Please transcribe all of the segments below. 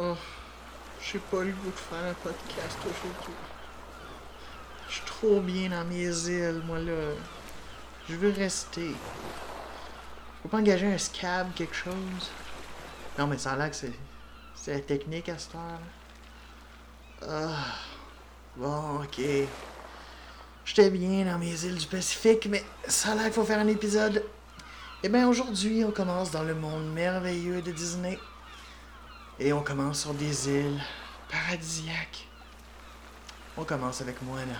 Oh, j'ai pas le goût de faire un podcast aujourd'hui. Je suis trop bien dans mes îles, moi là. Je veux rester. Faut pas engager un scab, quelque chose. Non, mais ça a c'est. C'est la technique à cette heure. Ah. Bon, ok. J'étais bien dans mes îles du Pacifique, mais ça a l'air qu'il faut faire un épisode. Eh bien, aujourd'hui, on commence dans le monde merveilleux de Disney. Et on commence sur des îles paradisiaques. On commence avec Moana.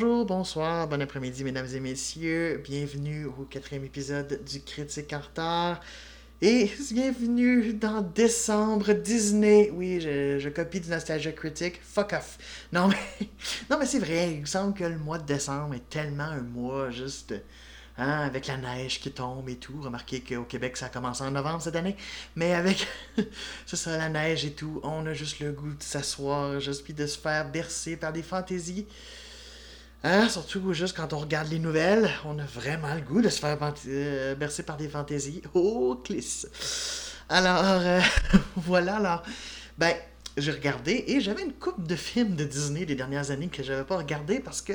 Bonjour, bonsoir, bon après-midi, mesdames et messieurs. Bienvenue au quatrième épisode du Critique en retard. Et bienvenue dans décembre Disney. Oui, je, copie du Nostalgia Critique. Fuck off. Non, mais, c'est vrai, il me semble que le mois de décembre est tellement un mois juste. Hein, avec la neige qui tombe et tout. Remarquez qu'au Québec, ça a commencé en novembre cette année. Mais avec ça, la neige et tout, on a juste le goût de s'asseoir, juste puis de se faire bercer par des fantaisies. Hein, surtout juste quand on regarde les nouvelles, on a vraiment le goût de se faire euh, bercer par des fantaisies. Oh, clisse. Alors, euh, voilà, alors. Ben, j'ai regardé et j'avais une coupe de films de Disney des dernières années que j'avais pas regardé parce que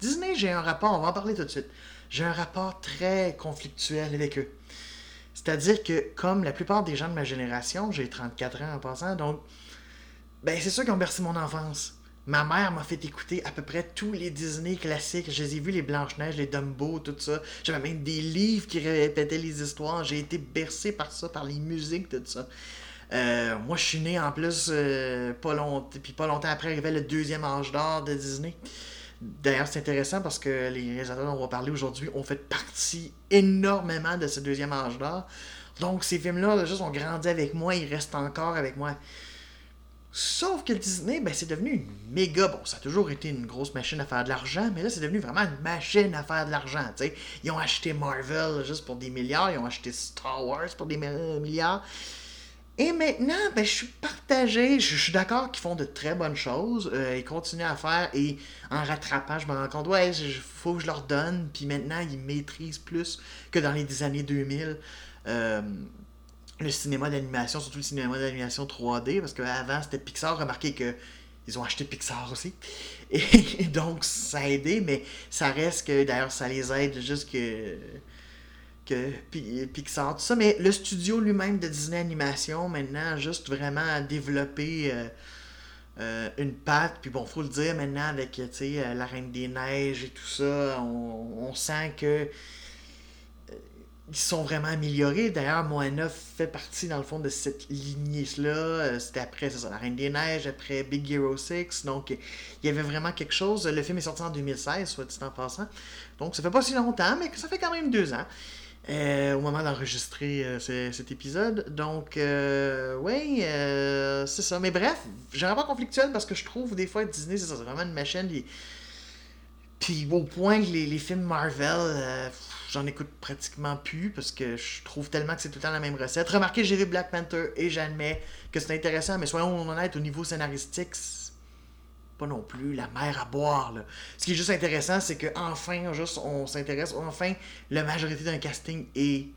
Disney, j'ai un rapport, on va en parler tout de suite. J'ai un rapport très conflictuel avec eux. C'est-à-dire que, comme la plupart des gens de ma génération, j'ai 34 ans en passant, donc, ben, c'est ceux qui ont bercé mon enfance. Ma mère m'a fait écouter à peu près tous les Disney classiques. Je les ai vus, les Blanches-Neiges, les Dumbo, tout ça. J'avais même des livres qui répétaient les histoires. J'ai été bercé par ça, par les musiques, tout ça. Euh, moi, je suis né en plus, euh, pas, longtemps, puis pas longtemps après arrivait le deuxième âge d'or de Disney. D'ailleurs, c'est intéressant parce que les réalisateurs dont on va parler aujourd'hui ont fait partie énormément de ce deuxième âge d'or. Donc, ces films-là, juste, ont grandi avec moi, ils restent encore avec moi. Sauf que Disney, ben, c'est devenu une méga. Bon, ça a toujours été une grosse machine à faire de l'argent, mais là, c'est devenu vraiment une machine à faire de l'argent. Ils ont acheté Marvel juste pour des milliards, ils ont acheté Star Wars pour des milliards. Et maintenant, ben, je suis partagé. Je, suis d'accord qu'ils font de très bonnes choses. Euh, ils continuent à faire et en rattrapant, je me rends compte, ouais, il faut que je leur donne. Puis maintenant, ils maîtrisent plus que dans les années 2000. Euh, le cinéma d'animation, surtout le cinéma d'animation 3D, parce qu'avant c'était Pixar, remarquez que ils ont acheté Pixar aussi. Et donc ça a aidé, mais ça reste que d'ailleurs ça les aide juste que que Pixar, tout ça. Mais le studio lui-même de Disney Animation, maintenant, juste vraiment développer euh, euh, une patte. Puis bon, faut le dire maintenant, avec sais, La Reine des Neiges et tout ça, on sent que ils sont vraiment améliorés. D'ailleurs, Moana fait partie, dans le fond, de cette lignée-là. Euh, c'était après, ça, La Reine des Neiges, après Big Hero 6. Donc, il y avait vraiment quelque chose. Le film est sorti en 2016, soit dit en passant. Donc, ça fait pas si longtemps, mais ça fait quand même deux ans. Euh, au moment d'enregistrer euh, cet épisode. Donc, oui, c'est ça. Mais bref, j'ai un rapport conflictuel parce que je trouve des fois Disney, c'est vraiment une machine. Puis au point que les films Marvel, j'en écoute pratiquement plus parce que je trouve tellement que c'est tout le temps la même recette. Remarquez, j'ai vu Black Panther et j'admets que c'est intéressant, mais soyons honnêtes, au niveau scénaristique, pas non plus la mer à boire. Là. Ce qui est juste intéressant, c'est que enfin, juste, on s'intéresse, enfin, la majorité d'un casting est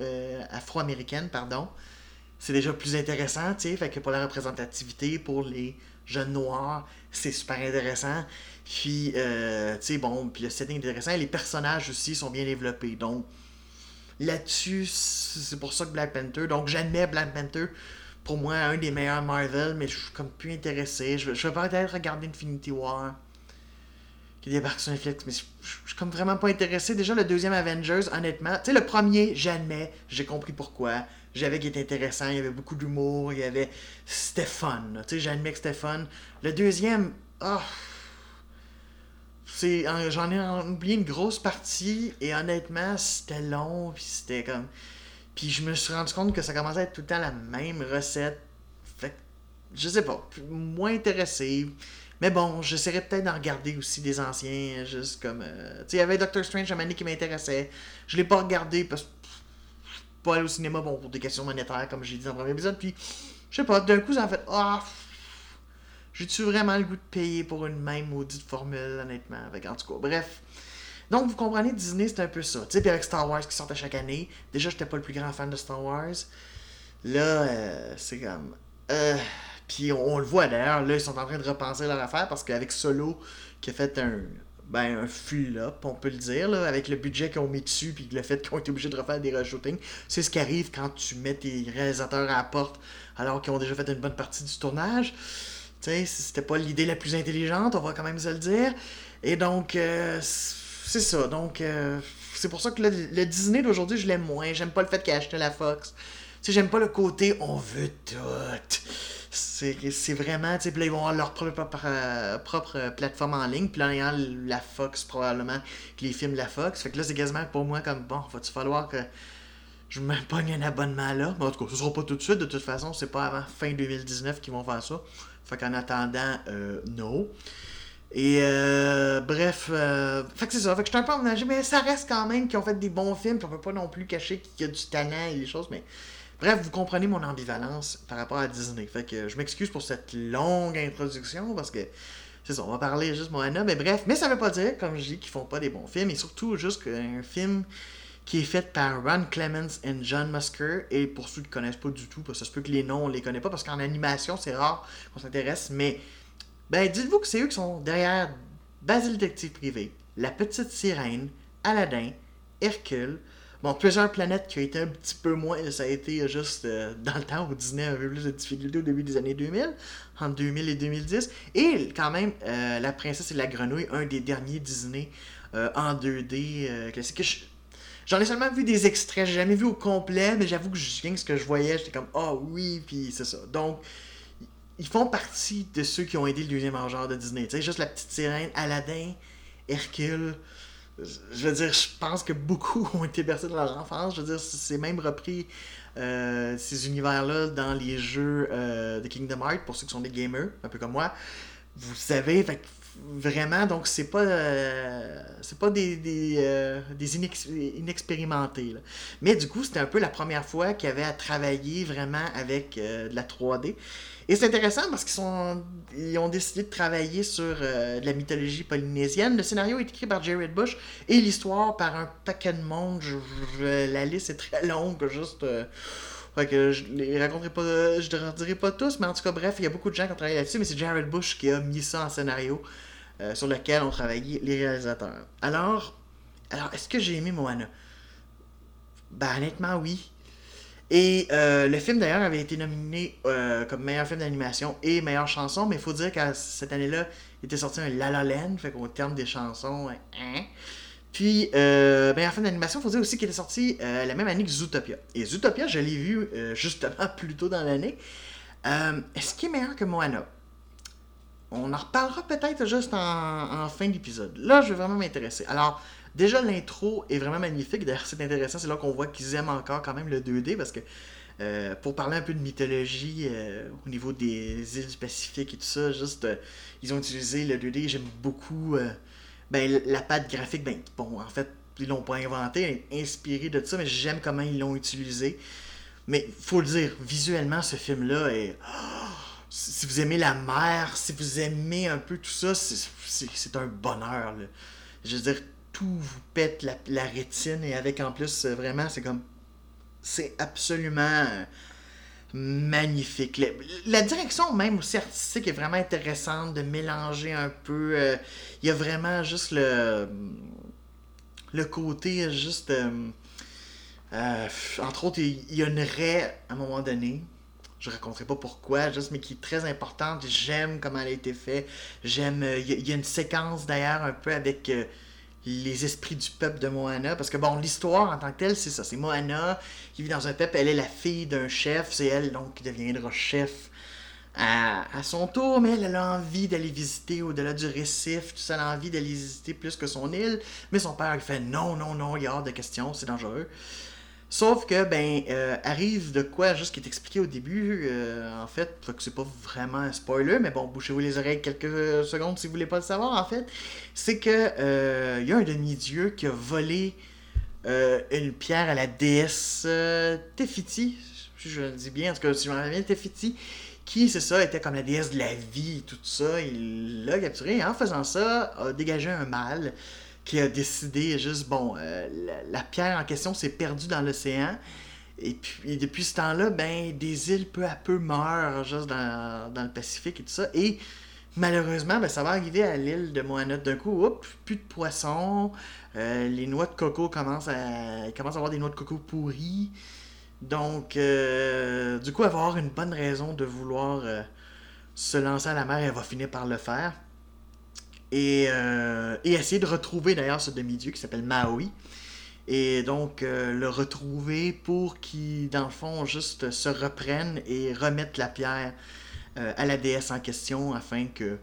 euh, afro-américaine, pardon. C'est déjà plus intéressant, tu sais, fait que pour la représentativité, pour les jeunes noirs, c'est super intéressant. Puis, euh, tu sais, bon, puis le setting est intéressant. Et les personnages aussi sont bien développés. Donc, là-dessus, c'est pour ça que Black Panther. Donc, j'admets Black Panther pour moi un des meilleurs Marvel, mais je suis comme plus intéressé. Je, vais peut-être regarder Infinity War qui débarque sur Netflix, mais je, je, suis comme vraiment pas intéressé. Déjà, le deuxième Avengers, honnêtement, tu sais, le premier, j'admets, j'ai compris pourquoi. J'avais qu'il était intéressant, il y avait beaucoup d'humour, il y avait. C'était fun, tu sais, j'admets que c'était. Le deuxième, oh, c'est j'en ai oublié une grosse partie et honnêtement c'était long puis c'était comme puis je me suis rendu compte que ça commençait à être tout le temps la même recette. Fait je sais pas moins intéressé. Mais bon j'essaierais peut-être d'en regarder aussi des anciens juste comme euh, tu sais il y avait Doctor Strange à Mani qui m'intéressait. Je l'ai pas regardé parce que pas aller au cinéma bon pour des questions monétaires comme j'ai dit dans le premier épisode puis je sais pas d'un coup ça a fait ah j'ai-tu vraiment le goût de payer pour une même maudite formule, honnêtement? Avec, en tout cas, bref. Donc, vous comprenez, Disney, c'est un peu ça. Tu sais, puis avec Star Wars qui sort à chaque année, déjà, j'étais pas le plus grand fan de Star Wars. Là, euh, c'est comme. Euh, puis on, le voit d'ailleurs, là, ils sont en train de repenser leur affaire parce qu'avec Solo, qui a fait un. Ben, un flop, on peut le dire, là, avec le budget ont mis dessus, puis le fait qu'ils ont été obligés de refaire des reshootings. C'est ce qui arrive quand tu mets tes réalisateurs à la porte alors qu'ils ont déjà fait une bonne partie du tournage. Sais, c'était pas l'idée la plus intelligente, on va quand même se le dire. Et donc, euh, c'est ça. Donc, euh, c'est pour ça que le, Disney d'aujourd'hui, je l'aime moins. J'aime pas le fait ait acheté la Fox. Tu sais, j'aime pas le côté on veut tout. C'est vraiment, tu ils vont avoir leur propre, euh, propre plateforme en ligne, puis là, ayant la Fox, probablement, que les films de la Fox. Fait que là, c'est quasiment pour moi comme, bon, va-tu falloir que je me pogne un abonnement là? Mais en tout cas, ce sera pas tout de suite, de toute façon, c'est pas avant fin 2019 qu'ils vont faire ça. Fait qu'en attendant, euh, non. Et euh, bref, euh, fait que c'est ça. Fait que je suis un peu enragé, mais ça reste quand même qu'ils ont fait des bons films. Puis on peut pas non plus cacher qu'il y a du talent et des choses. Mais bref, vous comprenez mon ambivalence par rapport à Disney. Fait que je m'excuse pour cette longue introduction parce que c'est ça, on va parler juste Moana. Mais bref, mais ça veut pas dire, comme je dis, qu'ils font pas des bons films. Et surtout, juste qu'un film qui est fait par Ron Clements et John Musker. Et pour ceux qui ne connaissent pas du tout, parce que ça se peut que les noms, on les connaît pas, parce qu'en animation, c'est rare qu'on s'intéresse, mais ben, dites-vous que c'est eux qui sont derrière Basil Detective Privé, La Petite Sirène, Aladdin, Hercule, Bon, plusieurs planètes qui ont été un petit peu moins, ça a été juste euh, dans le temps où Disney avait plus de difficultés au début des années 2000, entre 2000 et 2010. Et quand même, euh, La Princesse et la Grenouille, un des derniers Disney euh, en 2D classique. J'en ai seulement vu des extraits, j'ai jamais vu au complet, mais j'avoue que rien que ce que je voyais, j'étais comme ah oh, oui, puis c'est ça. Donc ils font partie de ceux qui ont aidé le deuxième genre de Disney. Tu sais, juste la petite sirène, Aladdin, Hercule. Je veux dire, je pense que beaucoup ont été bercés dans leur enfance. Je veux dire, c'est même repris euh, ces univers-là dans les jeux euh, de Kingdom Hearts pour ceux qui sont des gamers, un peu comme moi. Vous savez, fait vraiment, donc c'est pas euh, c'est pas des, des, euh, inexpérimentés. Mais du coup, c'était un peu la première fois qu'ils avaient à travailler vraiment avec euh, de la 3D. Et c'est intéressant parce qu'ils sont ils ont décidé de travailler sur de la mythologie polynésienne. Le scénario est écrit par Jared Bush et l'histoire par un paquet de monde. la liste est très longue, juste. Fait que je les raconterai pas, je ne dirai pas tous, mais en tout cas, bref, il y a beaucoup de gens qui ont travaillé là-dessus, mais c'est Jared Bush qui a mis ça en scénario. Euh, sur lequel ont travaillé les réalisateurs. Alors, alors est-ce que j'ai aimé Moana? Ben, honnêtement, oui. Et euh, le film d'ailleurs avait été nominé euh, comme meilleur film d'animation et meilleure chanson, mais il faut dire qu'à cette année-là, il était sorti un La La Land, fait qu'au terme des chansons, hein. Puis, meilleur film d'animation, il faut dire aussi qu'il était sorti la même année que Zootopia. Et Zootopia, je l'ai vu justement plus tôt dans l'année. Est-ce qu'il est meilleur que Moana? On en reparlera peut-être juste en, fin d'épisode. Là, je vais vraiment m'intéresser. Alors, déjà, l'intro est vraiment magnifique. D'ailleurs, c'est intéressant. C'est là qu'on voit qu'ils aiment encore quand même le 2D parce que euh, pour parler un peu de mythologie euh, au niveau des îles du Pacifique et tout ça, juste, euh, ils ont utilisé le 2D. J'aime beaucoup ben, la patte graphique. Ben, bon, en fait, ils l'ont pas inventé, inspiré de ça, mais j'aime comment ils l'ont utilisé. Mais faut le dire, visuellement, ce film-là est. Si vous aimez la mer, si vous aimez un peu tout ça, c'est un bonheur. Je veux dire, tout vous pète la, rétine et avec en plus, euh, vraiment, c'est comme. C'est absolument euh, magnifique. La, direction même aussi artistique est vraiment intéressante de mélanger un peu. Euh, il y a vraiment juste le. Le côté juste. entre autres, il y a une raie à un moment donné je raconterai pas pourquoi, juste, mais qui est très importante. J'aime comment elle a été faite. J'aime. Euh, il y, a une séquence d'ailleurs un peu avec euh, les esprits du peuple de Moana. Parce que bon, l'histoire en tant que telle, c'est ça. C'est Moana qui vit dans un peuple. Elle est la fille d'un chef. C'est elle donc qui deviendra chef à, son tour, mais elle, a envie d'aller visiter au-delà du récif, tout ça, elle a envie d'aller visiter plus que son île, mais son père il fait non, non, non, il y a hors de question, c'est dangereux. Sauf que, ben, euh, arrive de quoi, juste qui est expliqué au début, euh, en fait, que c'est pas vraiment un spoiler, mais bon, bouchez-vous les oreilles quelques secondes si vous voulez pas le savoir, en fait, c'est que euh, il y a un demi-dieu qui a volé une pierre à la déesse Tefiti, je le dis bien, en tout cas, si je me rappelle bien, Tefiti, qui, c'est ça, était comme la déesse de la vie, tout ça, il l'a capturé, et en faisant ça, a dégagé un mal qui a décidé juste, bon, euh, la, pierre en question s'est perdue dans l'océan. Et puis, depuis ce temps-là, ben, des îles peu à peu meurent juste dans, le Pacifique et tout ça. Et malheureusement, ben, ça va arriver à l'île de Moana. D'un coup, hop, plus de poissons. Euh, les noix de coco commencent à, commencent à avoir des noix de coco pourries. Donc, euh, du coup, avoir une bonne raison de vouloir se lancer à la mer elle va finir par le faire. Euh, et, essayer de retrouver d'ailleurs ce demi-dieu qui s'appelle Maui. Et donc euh, le retrouver pour qu'il, dans le fond, juste se reprenne et remette la pierre euh, à la déesse en question afin que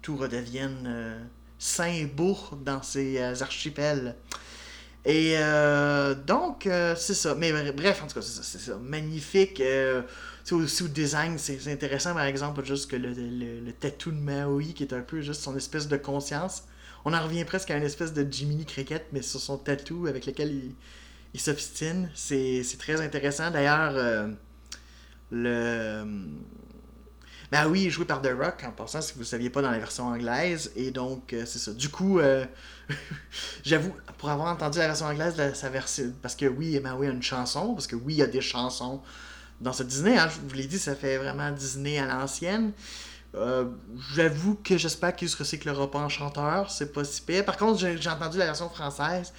tout redevienne sain et beau dans ces archipels. Et donc, c'est ça. Mais bref, en tout cas, c'est ça. Magnifique aussi au design, c'est intéressant, par exemple, juste que le, le, tattoo de Maui, qui est un peu juste son espèce de conscience. On en revient presque à une espèce de Jiminy Cricket, mais sur son tattoo avec lequel il, il s'obstine. C'est très intéressant. D'ailleurs, euh, le. Ben oui, joué par The Rock, en passant, si vous ne saviez pas dans la version anglaise. Et donc, euh, c'est ça. Du coup, euh, j'avoue, pour avoir entendu la version anglaise, sa version. Parce que oui, Maui a une chanson, parce que oui, il y a des chansons dans ce Disney. Hein, je vous l'ai dit, ça fait vraiment Disney à l'ancienne. Euh, j'avoue que j'espère qu'il se recyclera pas en chanteur, c'est pas si pire. Par contre, j'ai entendu la version française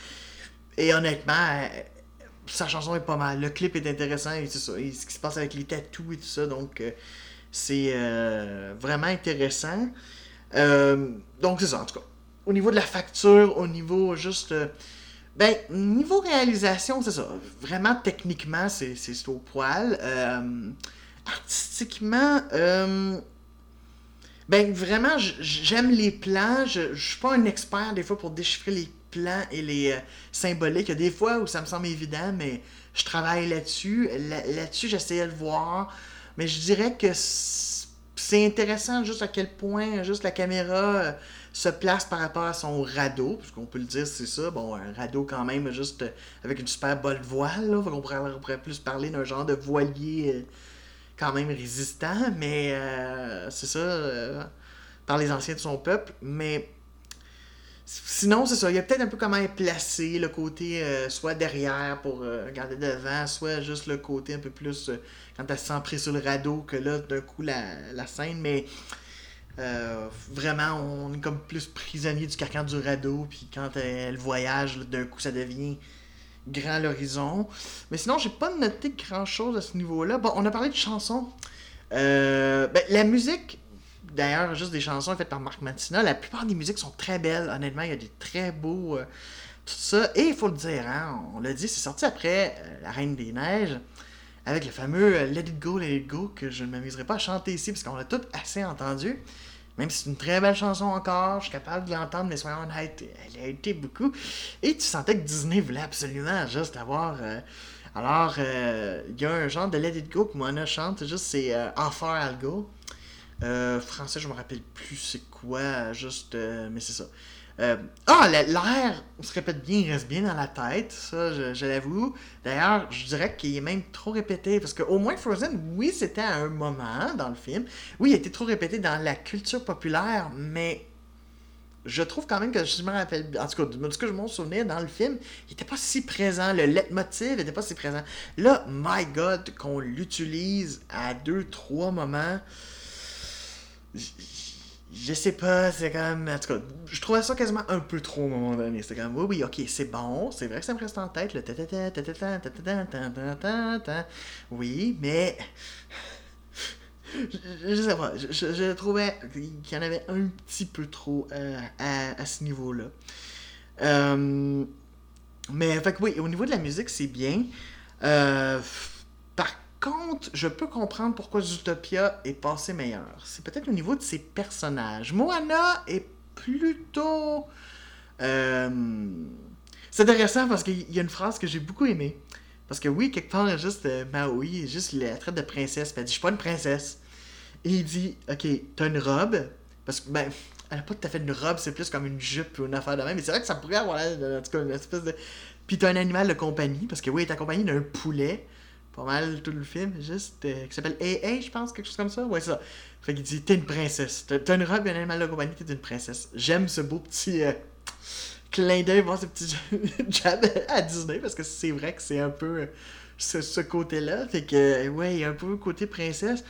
et honnêtement, euh, sa chanson est pas mal. Le clip est intéressant et tout ça. ce qui se passe avec les tatous et tout ça, donc c'est vraiment intéressant. donc c'est ça en tout cas. Au niveau de la facture, au niveau juste ben, niveau réalisation, c'est ça. Vraiment, techniquement, c'est au poil. Euh, artistiquement, euh, ben, vraiment, j'aime les plans. Je, je suis pas un expert, des fois, pour déchiffrer les plans et les euh, symboliques. Il y a des fois où ça me semble évident, mais je travaille là-dessus. Là-dessus, j'essayais de voir. Mais je dirais que c'est intéressant juste à quel point juste la caméra se place par rapport à son radeau, qu'on peut le dire, c'est ça. Bon, un radeau quand même, juste euh, avec une super bonne voile, là. on, pourrait, plus parler d'un genre de voilier euh, quand même résistant, mais euh, c'est ça, par les anciens de son peuple. Mais sinon, c'est ça, il y a peut-être un peu comment est placé, le côté soit derrière pour regarder devant, soit juste le côté un peu plus quand elle se sur le radeau que là, d'un coup, la, la scène, mais euh, vraiment, on est comme plus prisonnier du carcan du radeau, puis quand elle voyage, d'un coup, ça devient grand l'horizon. Mais sinon, j'ai pas noté grand chose à ce niveau-là. Bon, on a parlé de chansons. Euh, ben, la musique, d'ailleurs, juste des chansons faites par Marc Matina, la plupart des musiques sont très belles. Honnêtement, il y a des très beaux. Euh, tout ça. Et il faut le dire, hein, on l'a dit, c'est sorti après La Reine des Neiges avec le fameux Let It Go, Let It Go, que je ne m'amuserai pas à chanter ici, parce qu'on l'a tout assez entendu. Même si c'est une très belle chanson encore, je suis capable de l'entendre, mais soyons honnêtes, elle a été beaucoup. Et tu sentais que Disney voulait absolument juste avoir. Euh, alors, euh, il y a un genre de Let It Go que Mona chante, juste c'est euh, Offer Go. français, je me rappelle plus c'est quoi, juste. mais c'est ça. Euh, ah, l'air se répète bien, il reste bien dans la tête, ça, je, l'avoue. D'ailleurs, je dirais qu'il est même trop répété, parce qu'au moins Frozen, oui, c'était à un moment dans le film. Oui, il été trop répété dans la culture populaire, mais je trouve quand même que je rappelle, en tout cas, de ce que je m'en souvenais dans le film, il n'était pas si présent. Le leitmotiv n'était pas si présent. Là, my God, qu'on l'utilise à deux, trois moments je sais pas, c'est comme. En tout cas, je trouvais ça quasiment un peu trop à un moment donné. C'était comme, oui, oui, ok, c'est bon, c'est vrai que ça me reste en tête, le Oui, mais. Je, sais pas, je, trouvais qu'il y en avait un petit peu trop à, ce niveau-là. mais, fait que oui, au niveau de la musique, c'est bien. par contre, je peux comprendre pourquoi Zootopia est passé meilleur. C'est peut-être au niveau de ses personnages. Moana est plutôt. Euh, c'est intéressant parce qu'il y a une phrase que j'ai beaucoup aimée. Parce que oui, quelque part, juste euh, Maui, juste la traite de princesse. Elle dit Je suis pas une princesse. Et il dit Ok, t'as une robe? Parce que, ben, elle a pas tout à fait une robe, c'est plus comme une jupe ou une affaire de même. Mais c'est vrai que ça pourrait avoir en tout cas, une espèce de. Puis t'as un animal de compagnie. Parce que oui, elle est d'un poulet. Pas mal tout le film, juste. Euh, qui s'appelle AA, je pense, quelque chose comme ça. Ouais, c'est ça. Fait qu'il dit T'es une princesse. T'as une robe un animal de compagnie, t'es une princesse. J'aime ce beau petit. Euh, clin d'œil, voir ce petit jab à Disney, parce que c'est vrai que c'est un peu euh, ce, côté-là. Fait que, ouais, il y a un peu le côté princesse.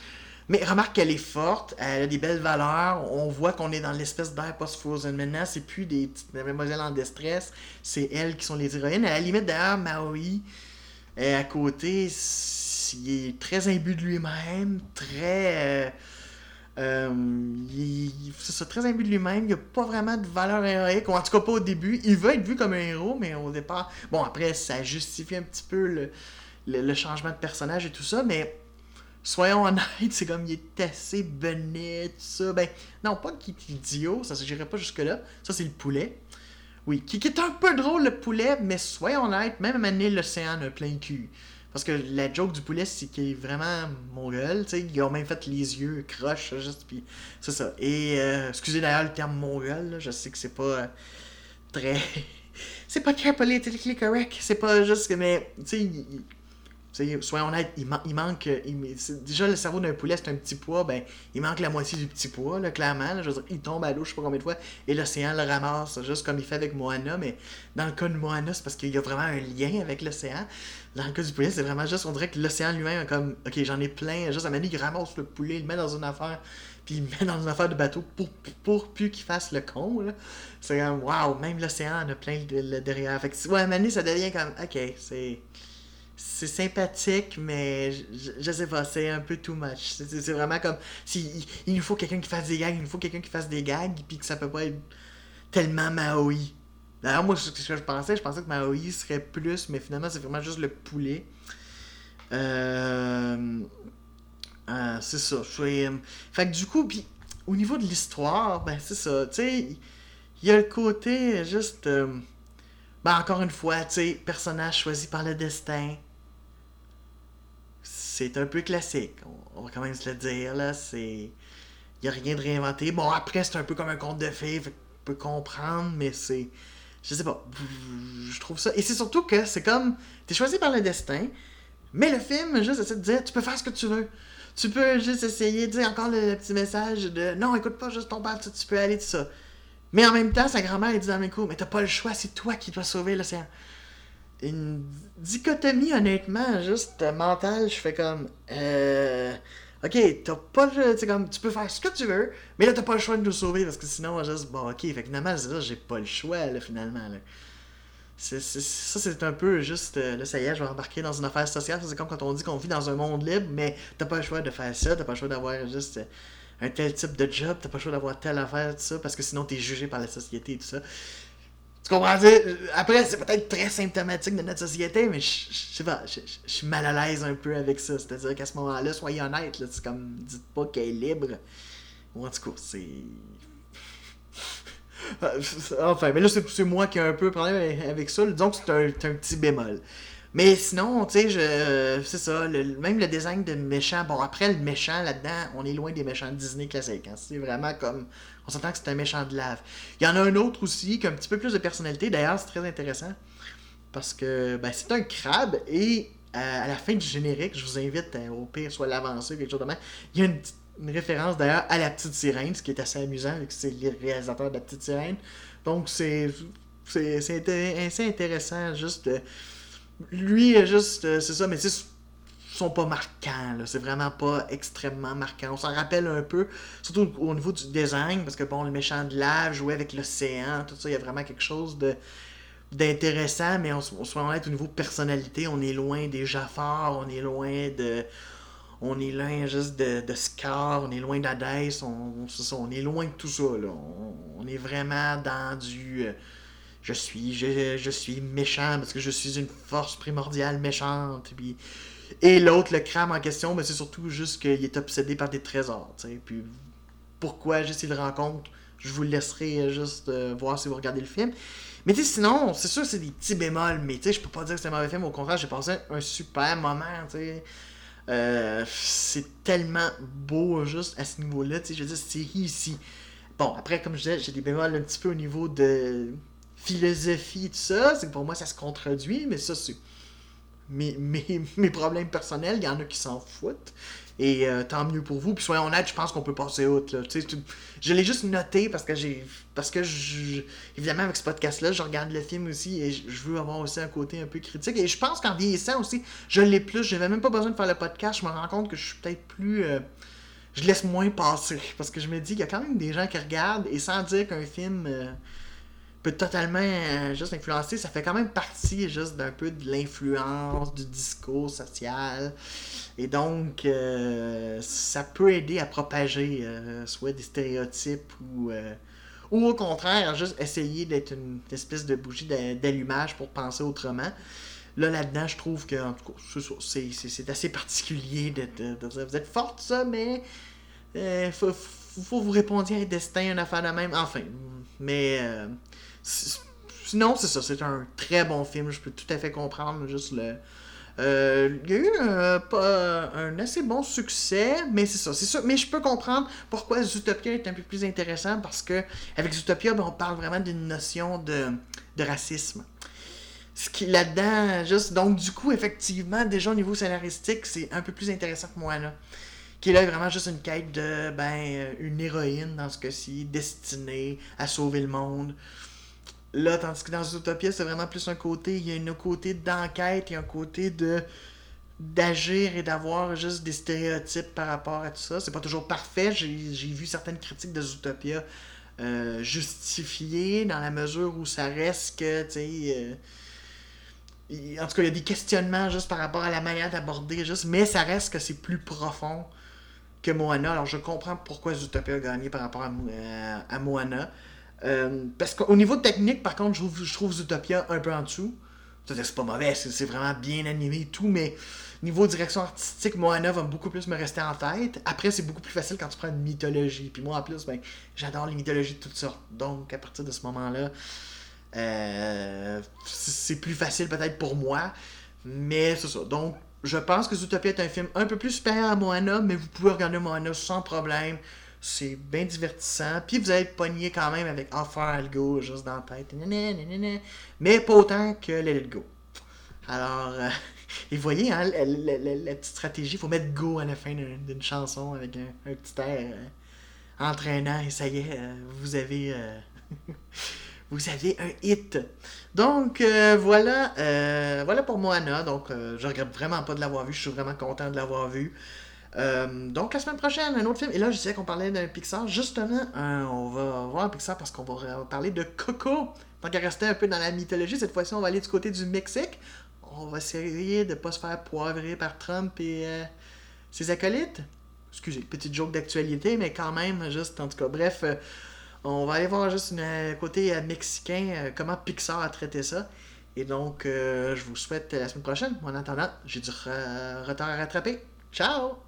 Mais remarque qu'elle est forte, elle a des belles valeurs. On voit qu'on est dans l'espèce d'air post-Frozen. Maintenant, c'est plus des petites mademoiselles en détresse, c'est elles qui sont les héroïnes. À la limite, d'ailleurs, Maui, est à côté, il est très imbu de lui-même, très. Euh, euh, c'est ça, très imbu de lui-même. Il n'y a pas vraiment de valeur héroïque, en tout cas pas au début. Il veut être vu comme un héros, mais au départ. Bon, après, ça justifie un petit peu le, changement de personnage et tout ça, mais soyons honnêtes, c'est comme il est assez benet, tout ça. Ben, non, pas qu'il est idiot, ça se pas jusque-là. Ça, c'est le poulet. Oui, qui, est un peu drôle, le poulet, mais soyons honnêtes, même à l'océan a plein cul. Parce que la joke du poulet, c'est qu'il est vraiment mongol, tu sais. Ils ont même fait les yeux croches, juste, puis c'est ça. Et, euh, excusez d'ailleurs le terme mongol, je sais que c'est pas euh, très. c'est pas très politically correct, c'est pas juste que, mais, tu sais, soyons honnêtes, il, il manque. déjà, le cerveau d'un poulet, c'est un petit poids, ben, il manque la moitié du petit poids, là, clairement. je veux dire, il tombe à l'eau, je sais pas combien de fois, et l'océan le ramasse, juste comme il fait avec Moana. Mais dans le cas de Moana, c'est parce qu'il y a vraiment un lien avec l'océan. Dans le cas du poulet, c'est vraiment juste, on dirait que l'océan lui-même, comme, ok, j'en ai plein, juste à il ramasse le poulet, il le met dans une affaire, puis il le met dans une affaire de bateau pour, pour, plus qu'il fasse le con. C'est comme, waouh, même l'océan en a plein derrière. Fait que, ouais, à ça devient comme, ok, c'est c'est sympathique, mais je, je, sais pas, c'est un peu too much. C'est vraiment comme si il, nous faut quelqu'un qui fasse des gags, il nous faut quelqu'un qui fasse des gags, puis que ça peut pas être tellement Maui. D'ailleurs, moi, ce que je pensais, je pensais que Maui serait plus, mais finalement, c'est vraiment juste le poulet. Euh, euh, c'est ça. Euh, fait que du coup, puis au niveau de l'histoire, ben c'est ça. Tu sais, il y a le côté juste. ben encore une fois, tu sais, personnage choisi par le destin c'est un peu classique. On, va quand même se le dire, là. C'est. Il n'y a rien de réinventé. Bon, après, c'est un peu comme un conte de fées, fait peut comprendre, mais c'est. Je sais pas. Je trouve ça. Et c'est surtout que c'est comme. T'es choisi par le destin, mais le film juste essaie de dire tu peux faire ce que tu veux. Tu peux juste essayer de dire encore le, petit message de non, écoute pas juste ton père, tu, peux aller, tout ça. Mais en même temps, sa grand-mère, dit dans mes coups, mais t'as pas le choix, c'est toi qui dois sauver l'océan une dichotomie, honnêtement, juste mentale. Je fais comme. Euh, ok, t'as pas le. tu peux faire ce que tu veux, mais là, t'as pas le choix de nous sauver parce que sinon, juste. Bon, ok, fait que finalement, j'ai pas le choix, là, finalement. Là. ça, c'est un peu juste. Euh, là, ça y est, je vais embarquer dans une affaire sociale. C'est comme quand on dit qu'on vit dans un monde libre, mais t'as pas le choix de faire ça, t'as pas le choix d'avoir juste un tel type de job, t'as pas le choix d'avoir telle affaire, tout ça, parce que sinon t'es jugé par la société et tout ça. Tu comprends? Après, c'est peut-être très symptomatique de notre société, mais je sais pas, je suis mal à l'aise un peu avec ça. C'est-à-dire qu'à ce moment-là, soyez honnête, c'est comme, dites pas qu'elle est libre. Ou en tout cas, c'est. enfin, mais là, c'est moi qui ai un peu problème avec ça. Que c'est un, un, petit bémol. Mais sinon, tu sais, je, c'est ça, même le design de méchant. Bon, après, le méchant là-dedans, on est loin des méchants de Disney classiques. Hein. C'est vraiment comme on s'entend que c'est un méchant de lave. Il y en a un autre aussi qui a un petit peu plus de personnalité. D'ailleurs, c'est très intéressant. Parce que ben, c'est un crabe et euh, à la fin du générique, je vous invite euh, au pire soit l'avancée quelque chose de même. Il y a une, référence d'ailleurs à la petite sirène, ce qui est assez amusant vu que c'est le réalisateur de la petite sirène. Donc c'est c'est assez intéressant juste lui juste c'est ça mais c'est sont pas marquants. C'est vraiment pas extrêmement marquant. On s'en rappelle un peu, surtout au niveau du design, parce que bon, le méchant de lave jouait avec l'océan, tout ça, il y a vraiment quelque chose de d'intéressant, mais on, on se honnête au niveau personnalité, on est loin des Jafar, on est loin de. On est loin juste de, de Scar, on est loin d'Hadès, on, on, est loin de tout ça. Là. On, est vraiment dans du. Euh, je suis je, je, suis méchant parce que je suis une force primordiale méchante. Puis Et l'autre, le crame en question, mais c'est surtout juste qu'il est obsédé par des trésors. sais. Puis pourquoi juste il le rencontre, je vous laisserai juste euh, voir si vous regardez le film. Mais tu sinon, c'est sûr c'est des petits bémols, mais tu je peux pas dire que c'est un mauvais film. Au contraire, j'ai passé un super moment, tu. Euh, c'est tellement beau juste à ce niveau-là. Je veux dire, c'est ici. Bon, après, comme je disais, j'ai des bémols un petit peu au niveau de philosophie et tout ça. C'est que pour moi, ça se contredit, mais ça, c'est mes, mes, mes, problèmes personnels. Il y en a qui s'en foutent. Et euh, tant mieux pour vous. Puis soyons honnêtes, je pense qu'on peut passer outre. Je l'ai juste noté parce que j'ai. Parce que je, évidemment avec ce podcast-là, je regarde le film aussi et je veux avoir aussi un côté un peu critique. Et je pense qu'en vieillissant aussi, je l'ai plus. Je n'avais même pas besoin de faire le podcast. Je me rends compte que je suis peut-être plus. Euh, je laisse moins passer. Parce que je me dis qu'il y a quand même des gens qui regardent et sans dire qu'un film. Euh, totalement euh, juste influencer. Ça fait quand même partie juste d'un peu de l'influence du discours social. Et donc, euh, ça peut aider à propager euh, soit des stéréotypes ou, ou au contraire, juste essayer d'être une espèce de bougie d'allumage pour penser autrement. Là, là-dedans, je trouve que, en tout cas, c'est assez particulier de, dire vous êtes forte, ça, mais faut, faut, vous répondre à un destin, une affaire de même. Enfin, mais Sinon, c'est ça, c'est un très bon film, je peux tout à fait comprendre juste le. Euh, il y a eu un, assez bon succès, mais c'est ça, c'est ça. Mais je peux comprendre pourquoi Zootopia est un peu plus intéressant parce que avec Zootopia, ben, on parle vraiment d'une notion de, racisme. Ce qui là-dedans, juste donc du coup, effectivement, déjà au niveau scénaristique, c'est un peu plus intéressant que Moana. Qui est là vraiment juste une quête de ben une héroïne dans ce cas-ci, destinée à sauver le monde. Là, tandis que dans Zootopia, c'est vraiment plus un côté, il y a un côté d'enquête, il y a un côté de d'agir et d'avoir juste des stéréotypes par rapport à tout ça. C'est pas toujours parfait. J'ai vu certaines critiques de Zootopia euh, justifiées dans la mesure où ça reste que, tu sais... Euh, en tout cas, il y a des questionnements juste par rapport à la manière d'aborder, juste, mais ça reste que c'est plus profond que Moana. Alors, je comprends pourquoi Zootopia a gagné par rapport à, à Moana. Euh, parce qu'au niveau technique, par contre, je trouve, Zootopia un peu en dessous. C'est pas mauvais, c'est vraiment bien animé et tout, mais niveau direction artistique, Moana va beaucoup plus me rester en tête. Après, c'est beaucoup plus facile quand tu prends une mythologie. Puis moi, en plus, ben, j'adore les mythologies de toutes sortes. Donc, à partir de ce moment-là, euh, c'est plus facile peut-être pour moi. Mais c'est ça. Donc, je pense que Zootopia est un film un peu plus supérieur à Moana, mais vous pouvez regarder Moana sans problème. C'est bien divertissant. Puis vous allez pogné quand même avec Offer Algo juste dans la tête. Mais pas autant que Let It Go. Alors, euh, et voyez, hein, la, petite stratégie, il faut mettre Go à la fin d'une chanson avec un, petit air euh, entraînant et ça y est, euh, vous avez. vous avez un hit. Donc voilà, voilà pour Moana. Donc je regrette vraiment pas de l'avoir vu. Je suis vraiment content de l'avoir vu. Euh, donc la semaine prochaine, un autre film. Et là, je disais qu'on parlait d'un Pixar. Justement, euh, on va voir un Pixar parce qu'on va parler de Coco. Tant qu'à rester un peu dans la mythologie, cette fois-ci, on va aller du côté du Mexique. On va essayer de ne pas se faire poivrer par Trump et euh, ses acolytes. Excusez, petite joke d'actualité, mais quand même, juste en tout cas. Bref, on va aller voir juste un côté mexicain, comment Pixar a traité ça. Et donc, je vous souhaite la semaine prochaine. En attendant, j'ai du retard à rattraper. Ciao